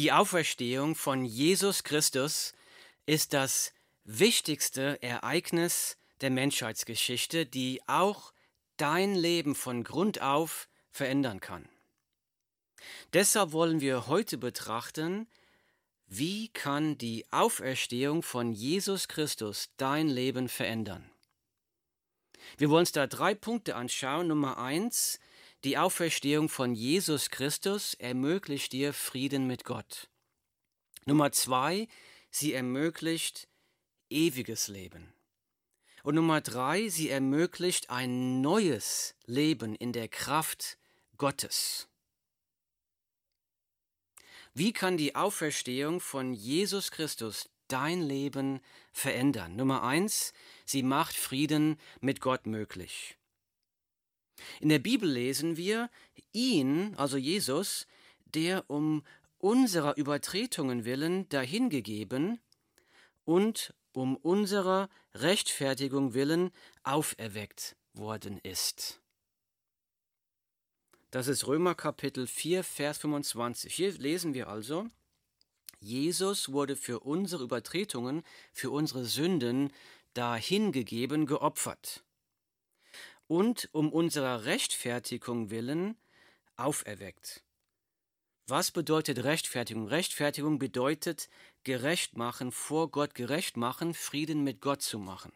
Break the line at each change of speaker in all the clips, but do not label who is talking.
Die Auferstehung von Jesus Christus ist das wichtigste Ereignis der Menschheitsgeschichte, die auch dein Leben von Grund auf verändern kann. Deshalb wollen wir heute betrachten, wie kann die Auferstehung von Jesus Christus dein Leben verändern. Wir wollen uns da drei Punkte anschauen. Nummer eins, die Auferstehung von Jesus Christus ermöglicht dir Frieden mit Gott. Nummer zwei, sie ermöglicht ewiges Leben. Und Nummer drei, sie ermöglicht ein neues Leben in der Kraft Gottes. Wie kann die Auferstehung von Jesus Christus dein Leben verändern? Nummer eins, sie macht Frieden mit Gott möglich. In der Bibel lesen wir ihn, also Jesus, der um unserer Übertretungen willen dahingegeben und um unserer Rechtfertigung willen auferweckt worden ist. Das ist Römer Kapitel 4, Vers 25. Hier lesen wir also, Jesus wurde für unsere Übertretungen, für unsere Sünden dahingegeben, geopfert und um unserer Rechtfertigung willen auferweckt. Was bedeutet Rechtfertigung? Rechtfertigung bedeutet gerecht machen, vor Gott gerecht machen, Frieden mit Gott zu machen.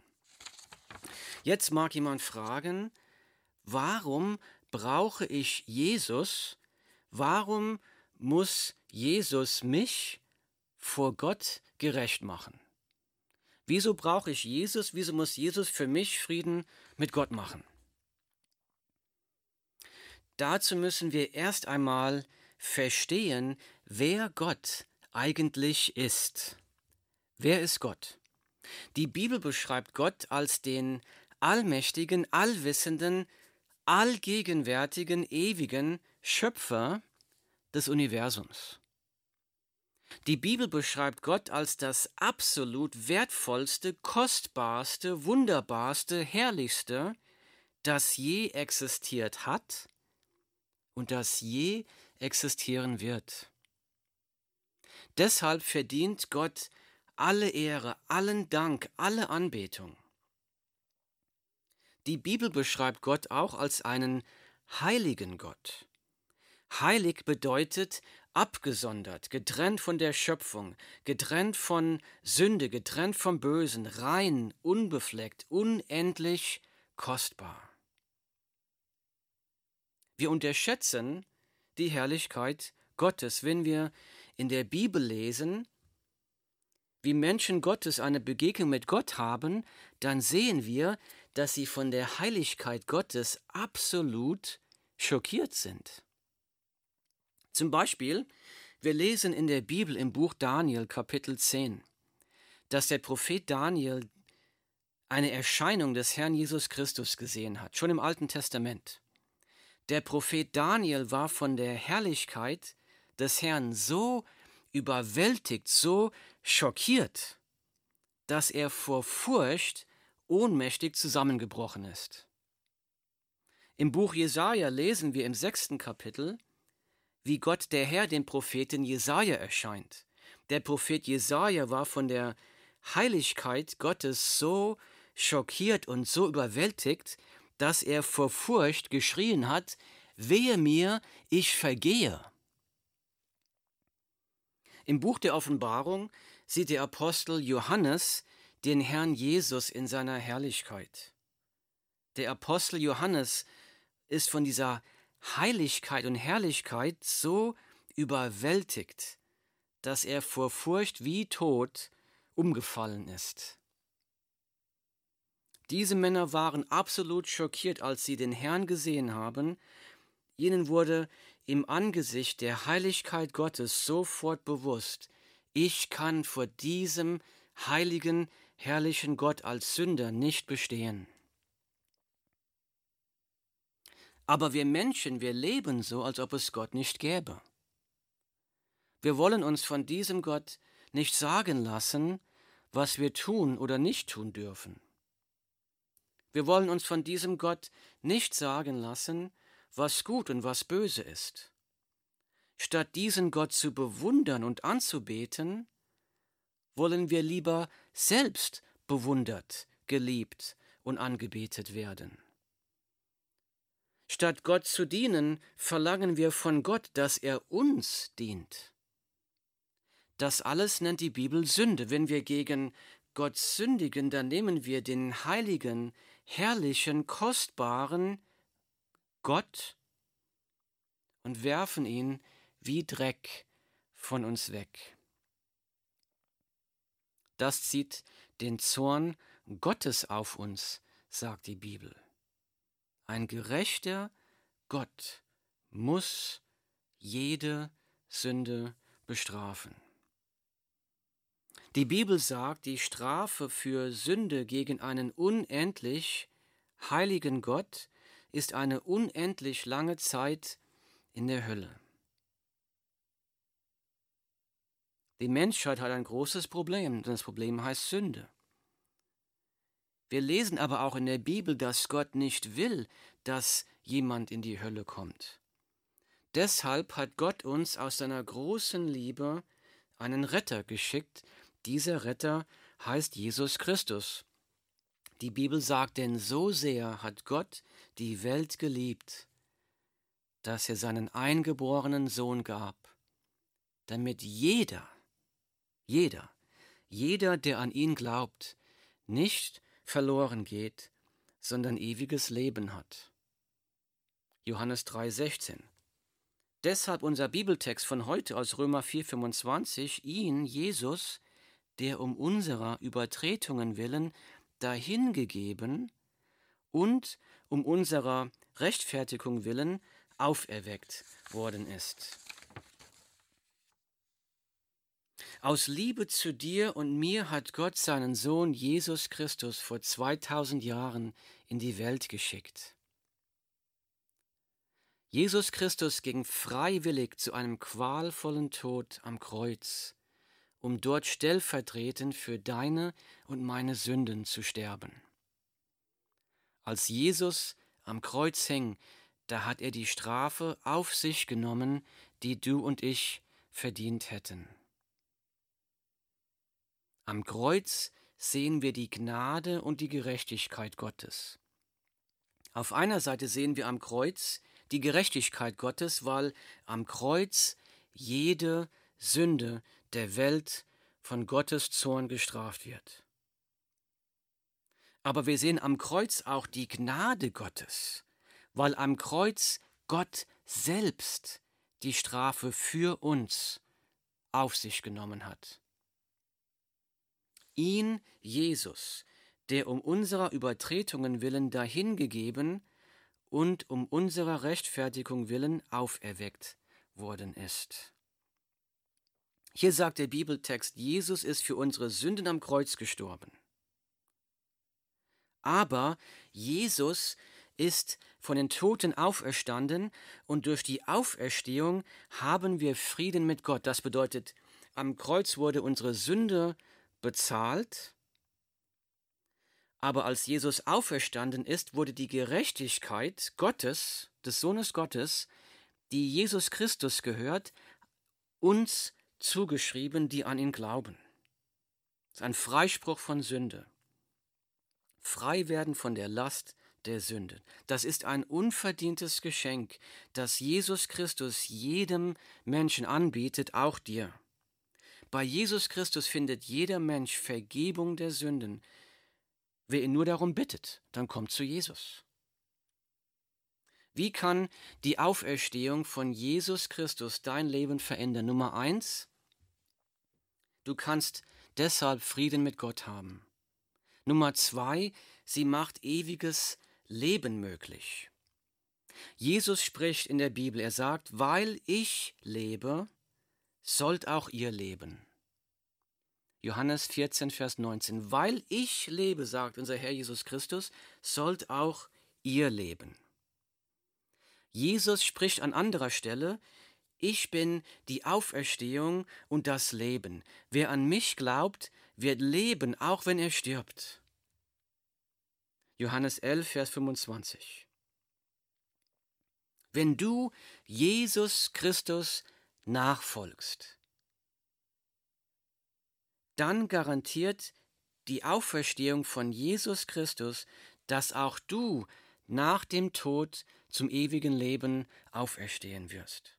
Jetzt mag jemand fragen, warum brauche ich Jesus? Warum muss Jesus mich vor Gott gerecht machen? Wieso brauche ich Jesus? Wieso muss Jesus für mich Frieden mit Gott machen? Dazu müssen wir erst einmal verstehen, wer Gott eigentlich ist. Wer ist Gott? Die Bibel beschreibt Gott als den allmächtigen, allwissenden, allgegenwärtigen, ewigen Schöpfer des Universums. Die Bibel beschreibt Gott als das absolut wertvollste, kostbarste, wunderbarste, herrlichste, das je existiert hat und das je existieren wird. Deshalb verdient Gott alle Ehre, allen Dank, alle Anbetung. Die Bibel beschreibt Gott auch als einen heiligen Gott. Heilig bedeutet abgesondert, getrennt von der Schöpfung, getrennt von Sünde, getrennt vom Bösen, rein, unbefleckt, unendlich kostbar. Wir unterschätzen die Herrlichkeit Gottes, wenn wir in der Bibel lesen, wie Menschen Gottes eine Begegnung mit Gott haben, dann sehen wir, dass sie von der Heiligkeit Gottes absolut schockiert sind. Zum Beispiel, wir lesen in der Bibel im Buch Daniel Kapitel 10, dass der Prophet Daniel eine Erscheinung des Herrn Jesus Christus gesehen hat, schon im Alten Testament. Der Prophet Daniel war von der Herrlichkeit des Herrn so überwältigt, so schockiert, dass er vor Furcht ohnmächtig zusammengebrochen ist. Im Buch Jesaja lesen wir im sechsten Kapitel, wie Gott der Herr den Propheten Jesaja erscheint. Der Prophet Jesaja war von der Heiligkeit Gottes so schockiert und so überwältigt, dass er vor Furcht geschrien hat, Wehe mir, ich vergehe. Im Buch der Offenbarung sieht der Apostel Johannes den Herrn Jesus in seiner Herrlichkeit. Der Apostel Johannes ist von dieser Heiligkeit und Herrlichkeit so überwältigt, dass er vor Furcht wie tot umgefallen ist. Diese Männer waren absolut schockiert, als sie den Herrn gesehen haben. Ihnen wurde im Angesicht der Heiligkeit Gottes sofort bewusst, ich kann vor diesem heiligen, herrlichen Gott als Sünder nicht bestehen. Aber wir Menschen, wir leben so, als ob es Gott nicht gäbe. Wir wollen uns von diesem Gott nicht sagen lassen, was wir tun oder nicht tun dürfen. Wir wollen uns von diesem Gott nicht sagen lassen, was gut und was böse ist. Statt diesen Gott zu bewundern und anzubeten, wollen wir lieber selbst bewundert, geliebt und angebetet werden. Statt Gott zu dienen, verlangen wir von Gott, dass er uns dient. Das alles nennt die Bibel Sünde. Wenn wir gegen Gott sündigen, dann nehmen wir den heiligen, herrlichen, kostbaren Gott und werfen ihn wie Dreck von uns weg. Das zieht den Zorn Gottes auf uns, sagt die Bibel. Ein gerechter Gott muss jede Sünde bestrafen. Die Bibel sagt, die Strafe für Sünde gegen einen unendlich heiligen Gott ist eine unendlich lange Zeit in der Hölle. Die Menschheit hat ein großes Problem, und das Problem heißt Sünde. Wir lesen aber auch in der Bibel, dass Gott nicht will, dass jemand in die Hölle kommt. Deshalb hat Gott uns aus seiner großen Liebe einen Retter geschickt. Dieser Retter heißt Jesus Christus. Die Bibel sagt, denn so sehr hat Gott die Welt geliebt, dass er seinen eingeborenen Sohn gab, damit jeder, jeder, jeder, der an ihn glaubt, nicht verloren geht, sondern ewiges Leben hat. Johannes 3:16. Deshalb unser Bibeltext von heute aus Römer 4:25, ihn, Jesus, der um unserer Übertretungen willen dahingegeben und um unserer Rechtfertigung willen auferweckt worden ist. Aus Liebe zu dir und mir hat Gott seinen Sohn Jesus Christus vor 2000 Jahren in die Welt geschickt. Jesus Christus ging freiwillig zu einem qualvollen Tod am Kreuz, um dort stellvertretend für deine und meine Sünden zu sterben. Als Jesus am Kreuz hing, da hat er die Strafe auf sich genommen, die du und ich verdient hätten. Am Kreuz sehen wir die Gnade und die Gerechtigkeit Gottes. Auf einer Seite sehen wir am Kreuz die Gerechtigkeit Gottes, weil am Kreuz jede Sünde der Welt von Gottes Zorn gestraft wird. Aber wir sehen am Kreuz auch die Gnade Gottes, weil am Kreuz Gott selbst die Strafe für uns auf sich genommen hat ihn, Jesus, der um unserer Übertretungen willen dahingegeben und um unserer Rechtfertigung willen auferweckt worden ist. Hier sagt der Bibeltext, Jesus ist für unsere Sünden am Kreuz gestorben. Aber Jesus ist von den Toten auferstanden und durch die Auferstehung haben wir Frieden mit Gott. Das bedeutet, am Kreuz wurde unsere Sünde bezahlt, aber als Jesus auferstanden ist, wurde die Gerechtigkeit Gottes, des Sohnes Gottes, die Jesus Christus gehört, uns zugeschrieben, die an ihn glauben. Das ist ein Freispruch von Sünde. Frei werden von der Last der Sünde. Das ist ein unverdientes Geschenk, das Jesus Christus jedem Menschen anbietet, auch dir. Bei Jesus Christus findet jeder Mensch Vergebung der Sünden. Wer ihn nur darum bittet, dann kommt zu Jesus. Wie kann die Auferstehung von Jesus Christus dein Leben verändern? Nummer eins, du kannst deshalb Frieden mit Gott haben. Nummer zwei, sie macht ewiges Leben möglich. Jesus spricht in der Bibel, er sagt, weil ich lebe, sollt auch ihr leben. Johannes 14, Vers 19. Weil ich lebe, sagt unser Herr Jesus Christus, sollt auch ihr leben. Jesus spricht an anderer Stelle, ich bin die Auferstehung und das Leben. Wer an mich glaubt, wird leben, auch wenn er stirbt. Johannes 11, Vers 25. Wenn du Jesus Christus nachfolgst, dann garantiert die Auferstehung von Jesus Christus, dass auch du nach dem Tod zum ewigen Leben auferstehen wirst.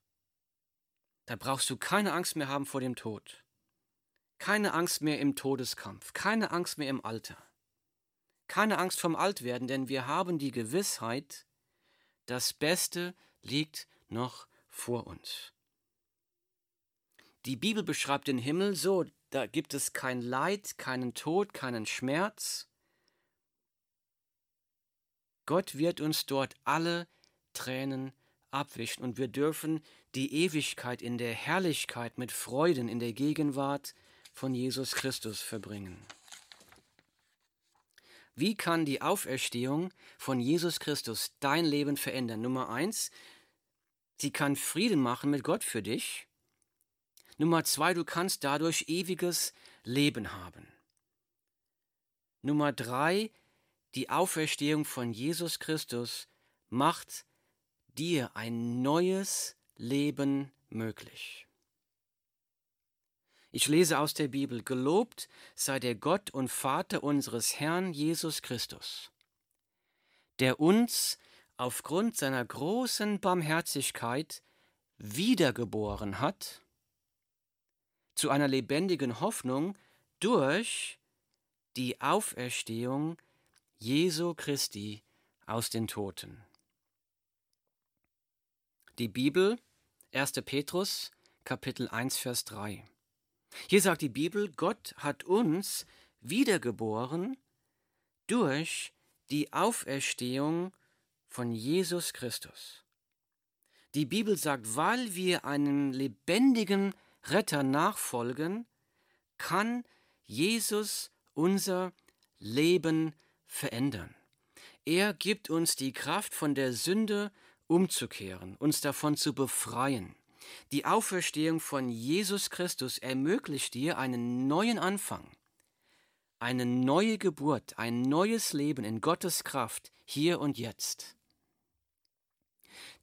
Da brauchst du keine Angst mehr haben vor dem Tod, keine Angst mehr im Todeskampf, keine Angst mehr im Alter, keine Angst vom Altwerden, denn wir haben die Gewissheit, das Beste liegt noch vor uns. Die Bibel beschreibt den Himmel so, da gibt es kein Leid, keinen Tod, keinen Schmerz. Gott wird uns dort alle Tränen abwischen und wir dürfen die Ewigkeit in der Herrlichkeit mit Freuden in der Gegenwart von Jesus Christus verbringen. Wie kann die Auferstehung von Jesus Christus dein Leben verändern? Nummer eins, sie kann Frieden machen mit Gott für dich. Nummer zwei, du kannst dadurch ewiges Leben haben. Nummer drei, die Auferstehung von Jesus Christus macht dir ein neues Leben möglich. Ich lese aus der Bibel, Gelobt sei der Gott und Vater unseres Herrn Jesus Christus, der uns aufgrund seiner großen Barmherzigkeit wiedergeboren hat zu einer lebendigen Hoffnung durch die Auferstehung Jesu Christi aus den Toten. Die Bibel, 1. Petrus, Kapitel 1, Vers 3. Hier sagt die Bibel, Gott hat uns wiedergeboren durch die Auferstehung von Jesus Christus. Die Bibel sagt, weil wir einem lebendigen Retter nachfolgen, kann Jesus unser Leben verändern. Er gibt uns die Kraft, von der Sünde umzukehren, uns davon zu befreien. Die Auferstehung von Jesus Christus ermöglicht dir einen neuen Anfang, eine neue Geburt, ein neues Leben in Gottes Kraft hier und jetzt.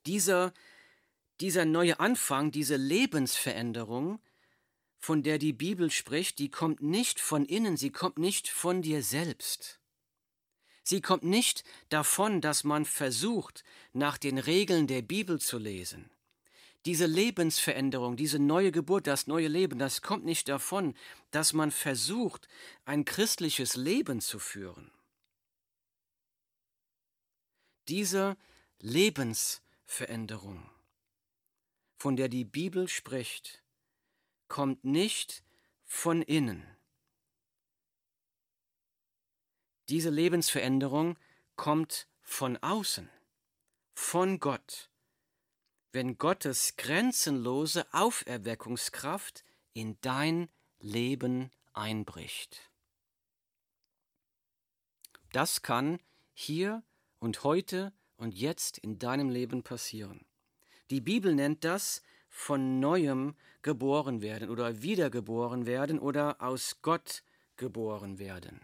Dieser, dieser neue Anfang, diese Lebensveränderung, von der die Bibel spricht, die kommt nicht von innen, sie kommt nicht von dir selbst. Sie kommt nicht davon, dass man versucht, nach den Regeln der Bibel zu lesen. Diese Lebensveränderung, diese neue Geburt, das neue Leben, das kommt nicht davon, dass man versucht, ein christliches Leben zu führen. Diese Lebensveränderung, von der die Bibel spricht, kommt nicht von innen. Diese Lebensveränderung kommt von außen, von Gott, wenn Gottes grenzenlose Auferweckungskraft in dein Leben einbricht. Das kann hier und heute und jetzt in deinem Leben passieren. Die Bibel nennt das von neuem geboren werden oder wiedergeboren werden oder aus Gott geboren werden.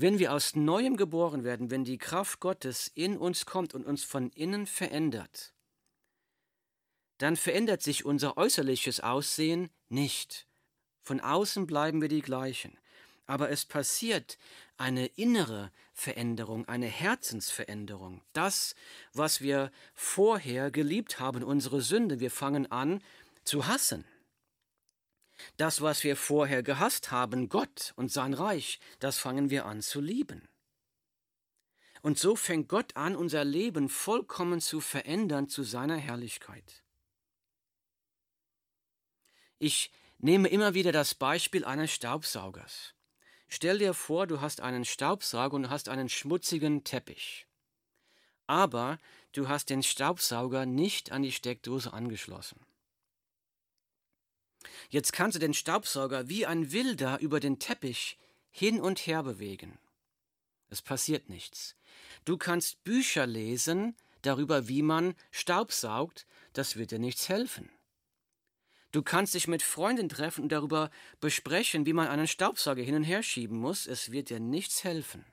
Wenn wir aus neuem geboren werden, wenn die Kraft Gottes in uns kommt und uns von innen verändert, dann verändert sich unser äußerliches Aussehen nicht. Von außen bleiben wir die gleichen. Aber es passiert eine innere Veränderung, eine Herzensveränderung. Das, was wir vorher geliebt haben, unsere Sünde, wir fangen an zu hassen. Das, was wir vorher gehasst haben, Gott und sein Reich, das fangen wir an zu lieben. Und so fängt Gott an, unser Leben vollkommen zu verändern zu seiner Herrlichkeit. Ich nehme immer wieder das Beispiel eines Staubsaugers. Stell dir vor, du hast einen Staubsauger und hast einen schmutzigen Teppich. Aber du hast den Staubsauger nicht an die Steckdose angeschlossen. Jetzt kannst du den Staubsauger wie ein Wilder über den Teppich hin und her bewegen. Es passiert nichts. Du kannst Bücher lesen darüber, wie man Staub saugt, das wird dir nichts helfen. Du kannst dich mit Freunden treffen und darüber besprechen, wie man einen Staubsauger hin und her schieben muss, es wird dir nichts helfen.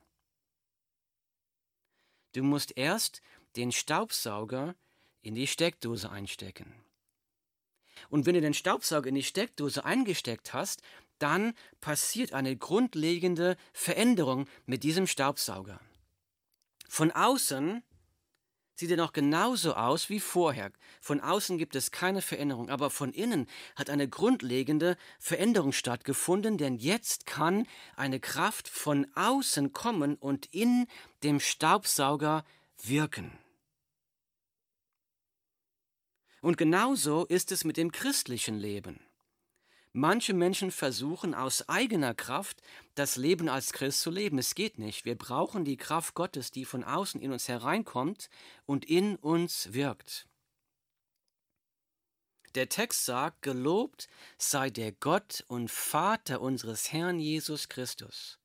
Du musst erst den Staubsauger in die Steckdose einstecken. Und wenn du den Staubsauger in die Steckdose eingesteckt hast, dann passiert eine grundlegende Veränderung mit diesem Staubsauger. Von außen sieht er noch genauso aus wie vorher. Von außen gibt es keine Veränderung, aber von innen hat eine grundlegende Veränderung stattgefunden, denn jetzt kann eine Kraft von außen kommen und in dem Staubsauger wirken. Und genauso ist es mit dem christlichen Leben. Manche Menschen versuchen aus eigener Kraft das Leben als Christ zu leben. Es geht nicht. Wir brauchen die Kraft Gottes, die von außen in uns hereinkommt und in uns wirkt. Der Text sagt, gelobt sei der Gott und Vater unseres Herrn Jesus Christus,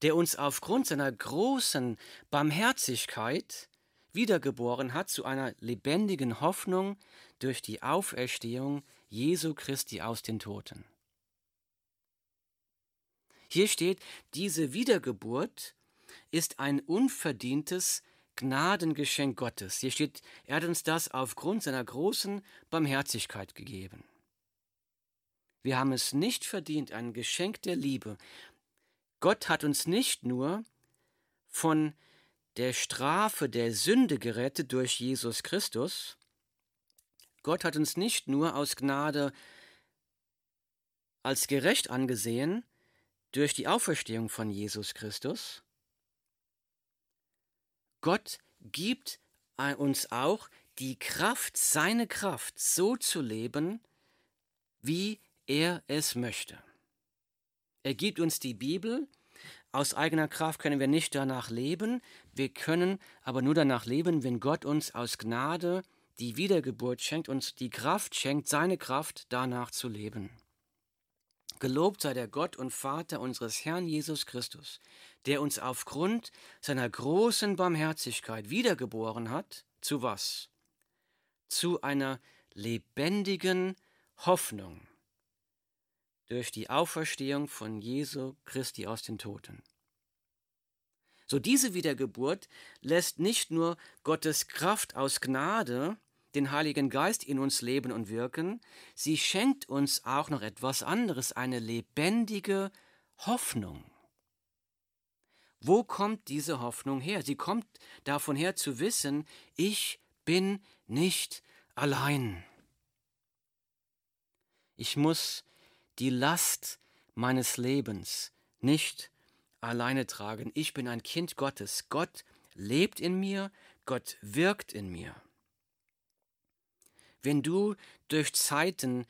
der uns aufgrund seiner großen Barmherzigkeit wiedergeboren hat zu einer lebendigen Hoffnung durch die Auferstehung Jesu Christi aus den Toten. Hier steht, diese Wiedergeburt ist ein unverdientes Gnadengeschenk Gottes. Hier steht, er hat uns das aufgrund seiner großen Barmherzigkeit gegeben. Wir haben es nicht verdient, ein Geschenk der Liebe. Gott hat uns nicht nur von der Strafe der Sünde gerettet durch Jesus Christus, Gott hat uns nicht nur aus Gnade als gerecht angesehen durch die Auferstehung von Jesus Christus. Gott gibt uns auch die Kraft, seine Kraft so zu leben, wie er es möchte. Er gibt uns die Bibel. Aus eigener Kraft können wir nicht danach leben. Wir können aber nur danach leben, wenn Gott uns aus Gnade die Wiedergeburt schenkt, uns die Kraft schenkt, seine Kraft danach zu leben. Gelobt sei der Gott und Vater unseres Herrn Jesus Christus, der uns aufgrund seiner großen Barmherzigkeit wiedergeboren hat, zu was? Zu einer lebendigen Hoffnung durch die Auferstehung von Jesu Christi aus den Toten. So diese Wiedergeburt lässt nicht nur Gottes Kraft aus Gnade den Heiligen Geist in uns leben und wirken, sie schenkt uns auch noch etwas anderes, eine lebendige Hoffnung. Wo kommt diese Hoffnung her? Sie kommt davon her zu wissen, ich bin nicht allein. Ich muss die Last meines Lebens nicht alleine tragen. Ich bin ein Kind Gottes. Gott lebt in mir, Gott wirkt in mir. Wenn du durch Zeiten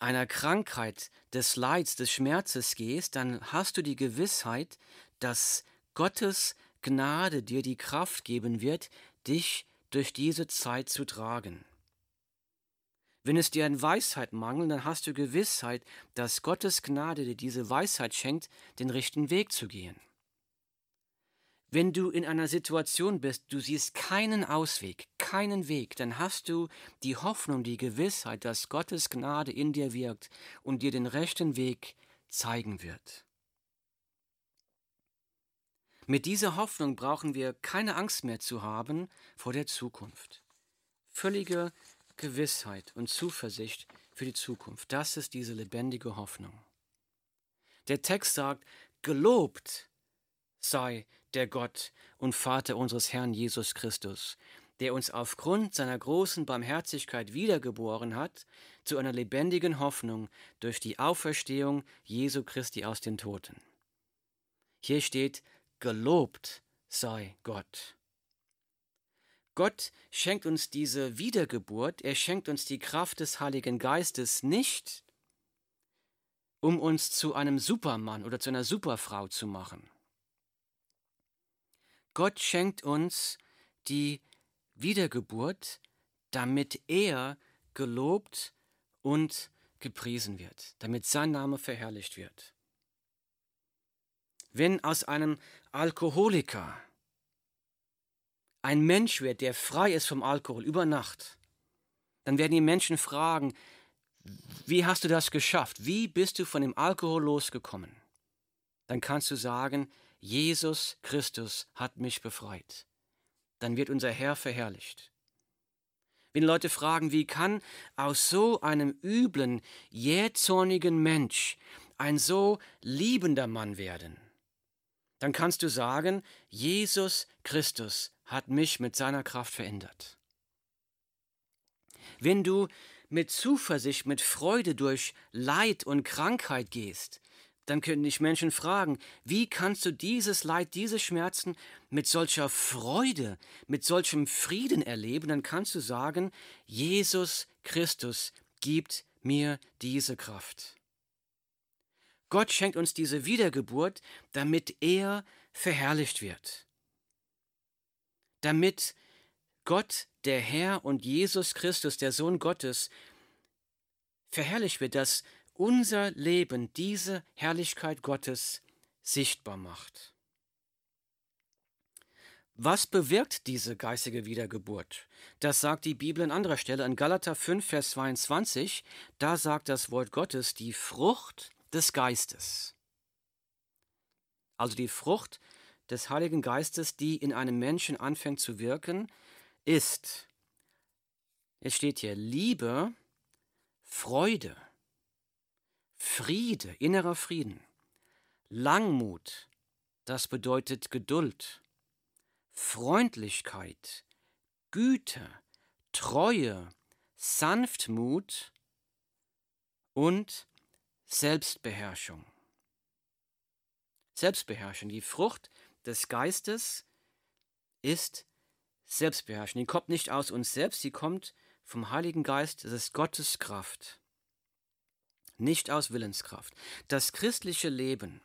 einer Krankheit, des Leids, des Schmerzes gehst, dann hast du die Gewissheit, dass Gottes Gnade dir die Kraft geben wird, dich durch diese Zeit zu tragen. Wenn es dir an Weisheit mangelt, dann hast du Gewissheit, dass Gottes Gnade dir diese Weisheit schenkt, den richtigen Weg zu gehen. Wenn du in einer Situation bist, du siehst keinen Ausweg, keinen Weg, dann hast du die Hoffnung, die Gewissheit, dass Gottes Gnade in dir wirkt und dir den rechten Weg zeigen wird. Mit dieser Hoffnung brauchen wir keine Angst mehr zu haben vor der Zukunft. Völlige Gewissheit und Zuversicht für die Zukunft, das ist diese lebendige Hoffnung. Der Text sagt, gelobt sei der Gott und Vater unseres Herrn Jesus Christus, der uns aufgrund seiner großen Barmherzigkeit wiedergeboren hat zu einer lebendigen Hoffnung durch die Auferstehung Jesu Christi aus den Toten. Hier steht, gelobt sei Gott. Gott schenkt uns diese Wiedergeburt, er schenkt uns die Kraft des Heiligen Geistes nicht, um uns zu einem Supermann oder zu einer Superfrau zu machen. Gott schenkt uns die Wiedergeburt, damit er gelobt und gepriesen wird, damit sein Name verherrlicht wird. Wenn aus einem Alkoholiker ein Mensch wird, der frei ist vom Alkohol über Nacht, dann werden die Menschen fragen, wie hast du das geschafft? Wie bist du von dem Alkohol losgekommen? Dann kannst du sagen, Jesus Christus hat mich befreit. Dann wird unser Herr verherrlicht. Wenn Leute fragen, wie kann aus so einem üblen, jähzornigen Mensch ein so liebender Mann werden, dann kannst du sagen, Jesus Christus hat mich mit seiner Kraft verändert. Wenn du mit Zuversicht, mit Freude durch Leid und Krankheit gehst, dann können dich Menschen fragen, wie kannst du dieses Leid, diese Schmerzen mit solcher Freude, mit solchem Frieden erleben? Dann kannst du sagen, Jesus Christus gibt mir diese Kraft. Gott schenkt uns diese Wiedergeburt, damit er verherrlicht wird. Damit Gott, der Herr und Jesus Christus, der Sohn Gottes, verherrlicht wird, dass unser Leben diese Herrlichkeit Gottes sichtbar macht. Was bewirkt diese geistige Wiedergeburt? Das sagt die Bibel an anderer Stelle. In Galater 5, Vers 22, da sagt das Wort Gottes die Frucht des Geistes. Also die Frucht des Heiligen Geistes, die in einem Menschen anfängt zu wirken, ist, es steht hier, Liebe, Freude, Friede, innerer Frieden, Langmut, das bedeutet Geduld, Freundlichkeit, Güte, Treue, Sanftmut und Selbstbeherrschung. Selbstbeherrschung, die Frucht des Geistes ist Selbstbeherrschung. Die kommt nicht aus uns selbst, sie kommt vom Heiligen Geist, das ist Gottes Kraft nicht aus Willenskraft. Das christliche Leben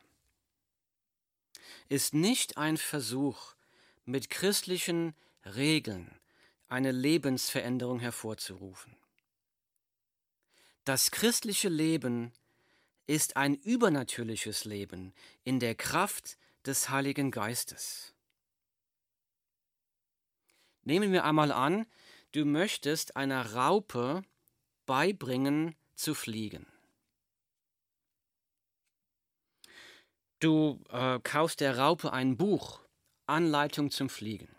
ist nicht ein Versuch, mit christlichen Regeln eine Lebensveränderung hervorzurufen. Das christliche Leben ist ein übernatürliches Leben in der Kraft des Heiligen Geistes. Nehmen wir einmal an, du möchtest einer Raupe beibringen zu fliegen. Du äh, kaufst der Raupe ein Buch, Anleitung zum Fliegen.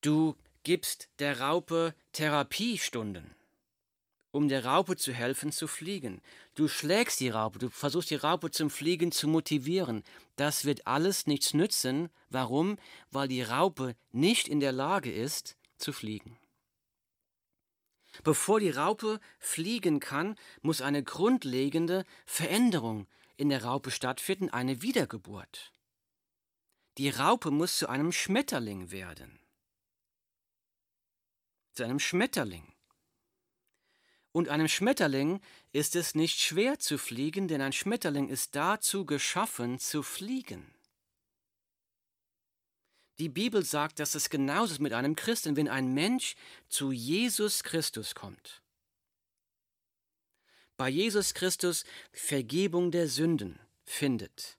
Du gibst der Raupe Therapiestunden, um der Raupe zu helfen zu fliegen. Du schlägst die Raupe, du versuchst die Raupe zum Fliegen zu motivieren. Das wird alles nichts nützen. Warum? Weil die Raupe nicht in der Lage ist zu fliegen. Bevor die Raupe fliegen kann, muss eine grundlegende Veränderung in der Raupe stattfinden, eine Wiedergeburt. Die Raupe muss zu einem Schmetterling werden. Zu einem Schmetterling. Und einem Schmetterling ist es nicht schwer zu fliegen, denn ein Schmetterling ist dazu geschaffen zu fliegen. Die Bibel sagt, dass es genauso ist mit einem Christen, wenn ein Mensch zu Jesus Christus kommt bei Jesus Christus Vergebung der Sünden findet,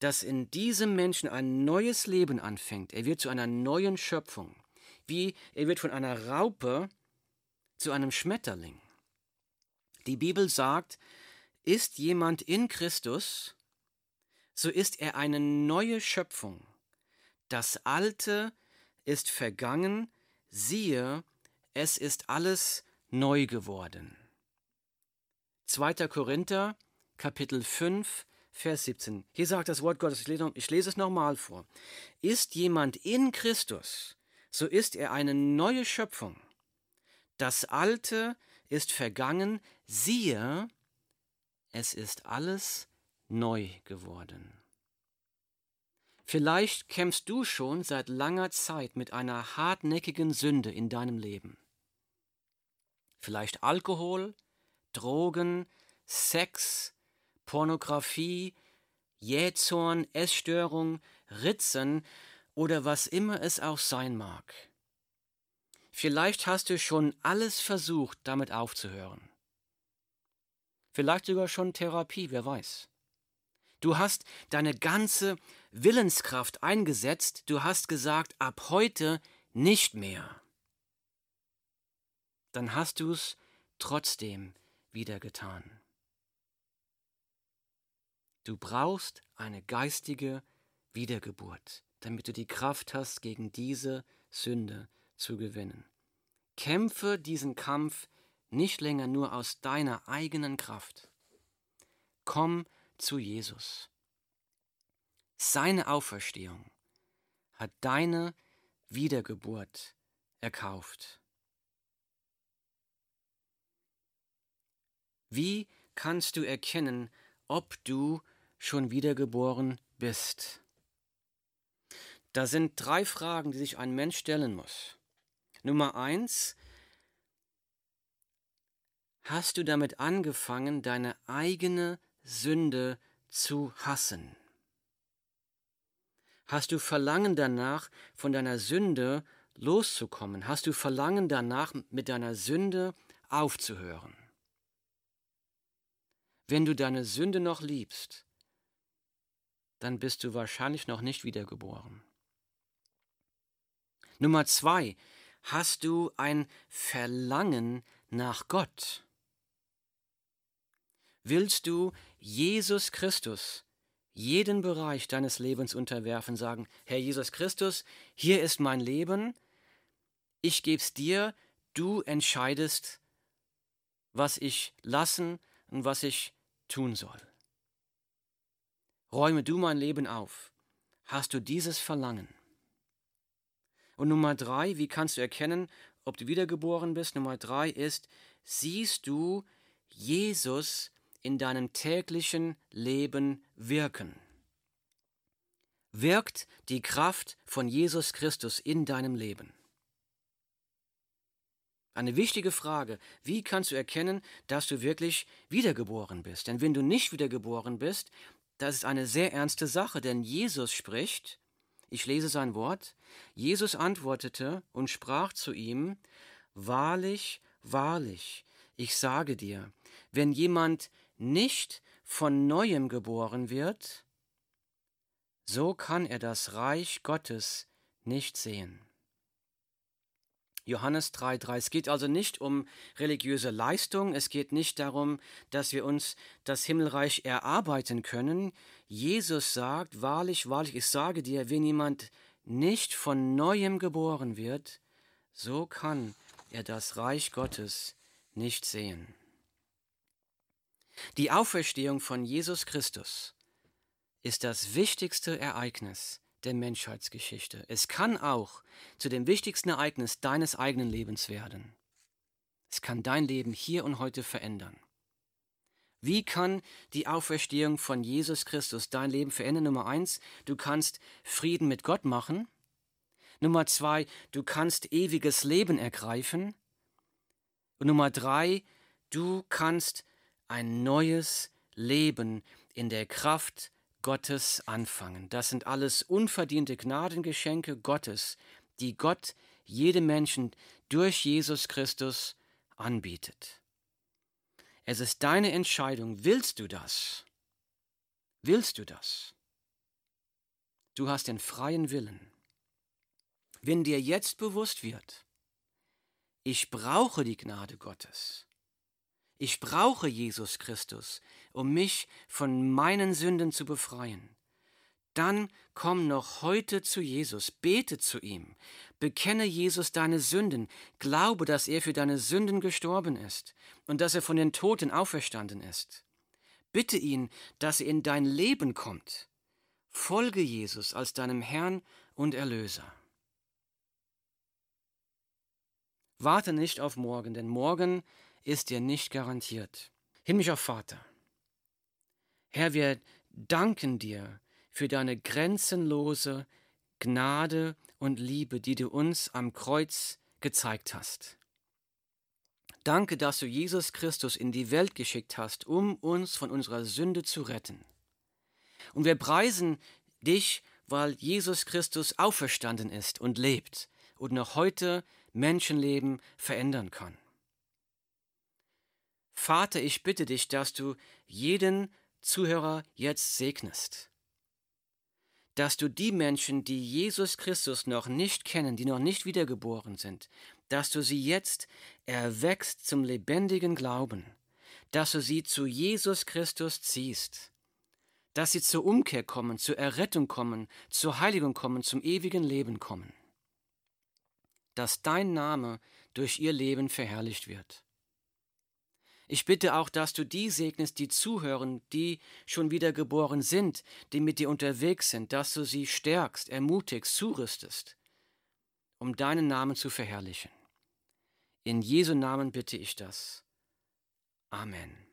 dass in diesem Menschen ein neues Leben anfängt. Er wird zu einer neuen Schöpfung, wie er wird von einer Raupe zu einem Schmetterling. Die Bibel sagt, ist jemand in Christus, so ist er eine neue Schöpfung. Das Alte ist vergangen, siehe, es ist alles neu geworden. 2. Korinther, Kapitel 5, Vers 17. Hier sagt das Wort Gottes, ich lese, ich lese es nochmal vor. Ist jemand in Christus, so ist er eine neue Schöpfung. Das Alte ist vergangen, siehe, es ist alles neu geworden. Vielleicht kämpfst du schon seit langer Zeit mit einer hartnäckigen Sünde in deinem Leben. Vielleicht Alkohol, Drogen, Sex, Pornografie, Jähzorn, Essstörung, Ritzen oder was immer es auch sein mag. Vielleicht hast du schon alles versucht, damit aufzuhören. Vielleicht sogar schon Therapie, wer weiß. Du hast deine ganze Willenskraft eingesetzt, du hast gesagt, ab heute nicht mehr. Dann hast du es trotzdem wieder getan. Du brauchst eine geistige Wiedergeburt, damit du die Kraft hast, gegen diese Sünde zu gewinnen. Kämpfe diesen Kampf nicht länger nur aus deiner eigenen Kraft. Komm zu Jesus. Seine Auferstehung hat deine Wiedergeburt erkauft. Wie kannst du erkennen, ob du schon wiedergeboren bist? Da sind drei Fragen, die sich ein Mensch stellen muss. Nummer eins, hast du damit angefangen, deine eigene Sünde zu hassen? Hast du Verlangen danach, von deiner Sünde loszukommen? Hast du Verlangen danach, mit deiner Sünde aufzuhören? Wenn du deine Sünde noch liebst, dann bist du wahrscheinlich noch nicht wiedergeboren. Nummer zwei, hast du ein Verlangen nach Gott? Willst du Jesus Christus jeden Bereich deines Lebens unterwerfen, sagen, Herr Jesus Christus, hier ist mein Leben, ich geb's dir, du entscheidest, was ich lassen und was ich tun soll. Räume du mein Leben auf. Hast du dieses Verlangen? Und Nummer drei, wie kannst du erkennen, ob du wiedergeboren bist? Nummer drei ist, siehst du Jesus in deinem täglichen Leben wirken? Wirkt die Kraft von Jesus Christus in deinem Leben? Eine wichtige Frage. Wie kannst du erkennen, dass du wirklich wiedergeboren bist? Denn wenn du nicht wiedergeboren bist, das ist eine sehr ernste Sache, denn Jesus spricht, ich lese sein Wort, Jesus antwortete und sprach zu ihm, Wahrlich, wahrlich, ich sage dir, wenn jemand nicht von neuem geboren wird, so kann er das Reich Gottes nicht sehen. Johannes 3,3. Es geht also nicht um religiöse Leistung, es geht nicht darum, dass wir uns das Himmelreich erarbeiten können. Jesus sagt, wahrlich, wahrlich, ich sage dir, wenn jemand nicht von neuem geboren wird, so kann er das Reich Gottes nicht sehen. Die Auferstehung von Jesus Christus ist das wichtigste Ereignis der Menschheitsgeschichte. Es kann auch zu dem wichtigsten Ereignis deines eigenen Lebens werden. Es kann dein Leben hier und heute verändern. Wie kann die Auferstehung von Jesus Christus dein Leben verändern? Nummer eins, du kannst Frieden mit Gott machen. Nummer zwei, du kannst ewiges Leben ergreifen. Und Nummer drei, du kannst ein neues Leben in der Kraft Gottes anfangen. Das sind alles unverdiente Gnadengeschenke Gottes, die Gott jedem Menschen durch Jesus Christus anbietet. Es ist deine Entscheidung, willst du das? Willst du das? Du hast den freien Willen. Wenn dir jetzt bewusst wird, ich brauche die Gnade Gottes, ich brauche Jesus Christus, um mich von meinen Sünden zu befreien. Dann komm noch heute zu Jesus, bete zu ihm, bekenne Jesus deine Sünden, glaube, dass er für deine Sünden gestorben ist und dass er von den Toten auferstanden ist. Bitte ihn, dass er in dein Leben kommt. Folge Jesus als deinem Herrn und Erlöser. Warte nicht auf morgen, denn morgen ist dir nicht garantiert. Himmlischer Vater, Herr, wir danken dir für deine grenzenlose Gnade und Liebe, die du uns am Kreuz gezeigt hast. Danke, dass du Jesus Christus in die Welt geschickt hast, um uns von unserer Sünde zu retten. Und wir preisen dich, weil Jesus Christus auferstanden ist und lebt und noch heute Menschenleben verändern kann. Vater, ich bitte dich, dass du jeden Zuhörer jetzt segnest. Dass du die Menschen, die Jesus Christus noch nicht kennen, die noch nicht wiedergeboren sind, dass du sie jetzt erwächst zum lebendigen Glauben, dass du sie zu Jesus Christus ziehst, dass sie zur Umkehr kommen, zur Errettung kommen, zur Heiligung kommen, zum ewigen Leben kommen. Dass dein Name durch ihr Leben verherrlicht wird. Ich bitte auch, dass du die segnest, die zuhören, die schon wieder geboren sind, die mit dir unterwegs sind, dass du sie stärkst, ermutigst, zurüstest, um deinen Namen zu verherrlichen. In Jesu Namen bitte ich das. Amen.